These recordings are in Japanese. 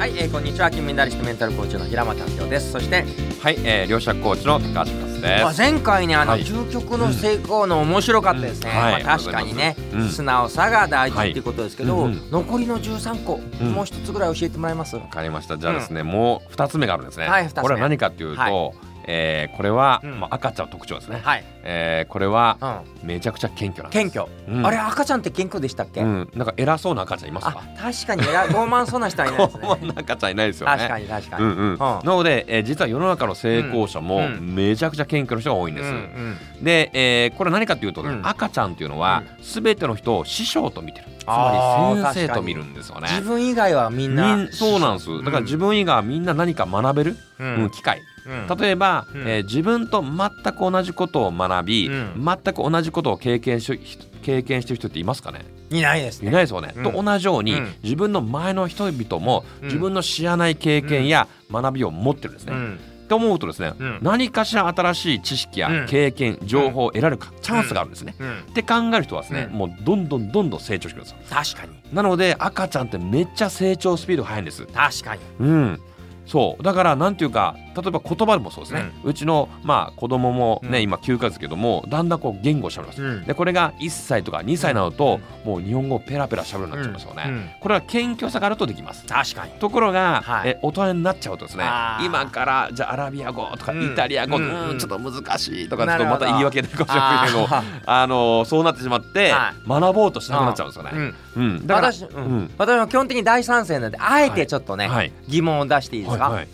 はい、えー、こんにちは。金メダリストメンタルコーチの平俣明夫です。そして、はい、えー、両者コーチの高橋克でまあ、す。前回ねあの、はい。究極の成功の面白かったですね、うん。はいまあ、確かにね、うん素直さが大事ってい。うことですけど、はいうんうん。残りの13個、うん。もう一つぐらい教えてもらえます？わかりました。じゃあですね、もう二つ目があるんですね。はい二つ目。これは何かっていうと、はえーこれは、うん。まあ赤ちゃんの特徴ですね。はい、えーこれはうん、めちゃくちゃ謙虚なんです。謙虚、うん。あれ赤ちゃんって謙虚でしたっけ、うん、なんか偉そうな赤ちゃんいますあか？確かに偉い。傲慢そうな人はいないですね。こんな赤ちゃんいないですよね。確かに確かに、うんうん、なので、えー実は世の中の成功者もめちゃくちゃ謙虚な人が多いんです。で、えーこれ何かというと赤ちゃんっていうのは、全ての人を師匠と見てるつまり先生と見るんですよね。自分以外はみんな。そうなんです。だから自分以外はみんな何か学べる、ううんん機会。うん。例えば、うん。えー自分と全く同じことを学び、うん。全く同じことを経験し経験してる人っていますかね？いないですね。いないですよね。うん。と同じように、うん。自分の前の人々もうん。自分の知らない経験や学びを持ってるんですね。うんって思うとですね、うん。何かしら新しい知識うん。や経験、情報を得られるか、チャンスがあるんですね。うん。って考える人はですね、うん。もうどんどんどんどん成長してくるんですよ。確かに。なので赤ちゃんってめっちゃ成長スピードが速いんです。確かに。うん、そう。だからなんていうか例えば言葉でもそうですね、うちのまあ子供もね、うん。今9ヶ月けどもだんだんこう言語をしゃべります、うん。でこれが1歳とか2歳になると、もう日本語をペラペラしゃべるようになっちゃいますよね、うん。これは謙虚さがあるとできます。確かに。ところが、はい。え大人になっちゃうとですね今からじゃあアラビア語とかうん。イタリア語、ううんんちょっと難しいとかちょっとまた言い訳出るかもしれないけどあ あのそうなってしまって、は学ぼうとしなくなっちゃうんですよね。うん。うん、だから私、うん。うん。私も基本的に大賛成なんであえてちょっとね、はい。疑問を出していいですか、はいはい。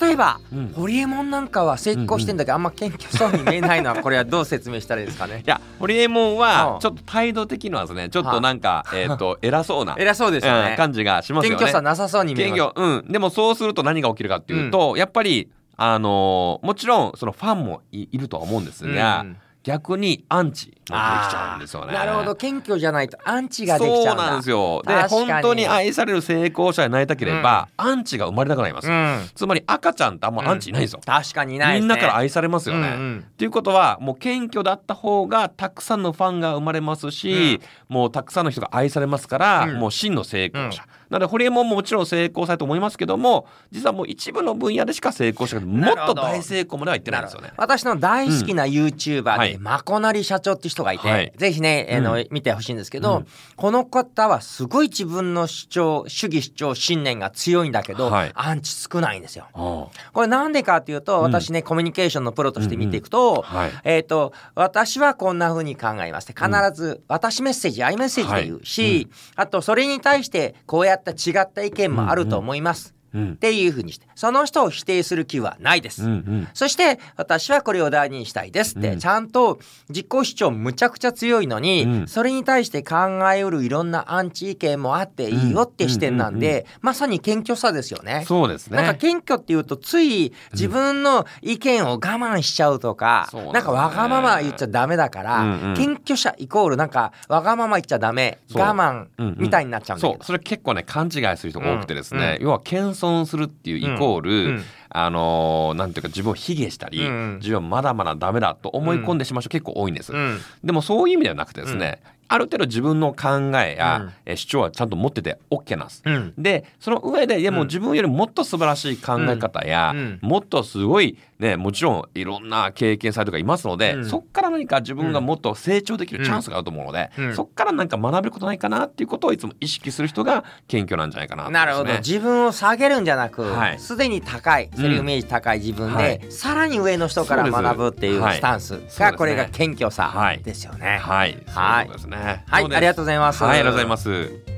例えば、うん。ホリエモンなんかは成功してんだけど、あんま謙虚そうに見えないのはこれはどう説明したらいいですかね？いやホリエモンうん。はちょっと態度的にはですねちょっとなんか、えっ、と偉そうな、偉そうですよね。うん感じがしますよね。謙虚さなさそうに見え謙ます。虚うん。でもそうすると何が起きるかっていうと、やっぱりあのーもちろんそのファンもいいるとは思うんですが、うん逆にアンチもできちゃうんですよね。なるほど。謙虚じゃないとアンチができちゃうんだ。そうなんですよ。で本当に愛される成功者になりたければ、アンチが生まれなくなります。うん。つまり赤ちゃんってあんまアンチいないんですよ。確かにいないです、ね、みんなから愛されますよね。うんうん。っていうことはもう謙虚だった方がたくさんのファンが生まれますし、もうたくさんの人が愛されますから、うん。もう真の成功者、なのでホリエモンももちろん成功されると思いますけども実はもう一部の分野でしか成功してない。もっと大成功まではいってないんですよね。私の大好きな YouTuber で、はい。まこなり社長って人がいて、はい。ぜひね、あの見てほしいんですけど、うん。この方はすごい自分の主張主義主張信念が強いんだけど、はい。アンチ少ないんですよ。あこれなんでかっていうと私ね、コミュニケーションのプロとして見ていくと、あはい。えっ、と私はこんな風に考えます。必ず私メッセージ、アイメッセージで言うし、はい。あとそれに対してこうやった違った意見もあると思います、うんっていう風にしてその人を否定する気はないです。うんうん。そして私はこれを大事にしたいですって、うん。ちゃんと自己主張むちゃくちゃ強いのに、うん。それに対して考えうるいろんなアンチ意見もあっていいよって視点なんで、まさに謙虚さですよね。そうですね。なんか謙虚っていうとつい自分の意見を我慢しちゃうとか、そうなんなんかわがまま言っちゃダメだから、うんうん謙虚者イコールなんかわがまま言っちゃダメ我慢う。んうんみたいになっちゃうんだけど、そう。それ結構ね勘違いする人が多くてですね、う要は謙遜するっていうイコール、うん。あのーなんていうか自分を卑下したり、うん。自分はまだまだダメだと思い込んでしまう人結構多いんです、うん。でもそういう意味ではなくてですね、ある程度自分の考えや、うん。え主張はちゃんと持ってて OK なんです。うん。でその上ででもうん。自分よりもっと素晴らしい考え方や、うん。もっとすごいねもちろんいろんな経験される方がいますので、うん。そっから何か自分がもっと成長できるチャンスがあると思うので、うん。そっから何か学べることないかなっていうことをいつも意識する人が謙虚なんじゃないかなと思いな。るほど。自分を下げるんじゃなくはい。すで、に高いセルフイメージ高い自分で、はい。さらに上の人から学ぶっていうはい。スタンスがこれが謙虚さはい。ですよね。はい、はい。そうですね。はい、そうですありがとうございます。はい、ありがとうございます。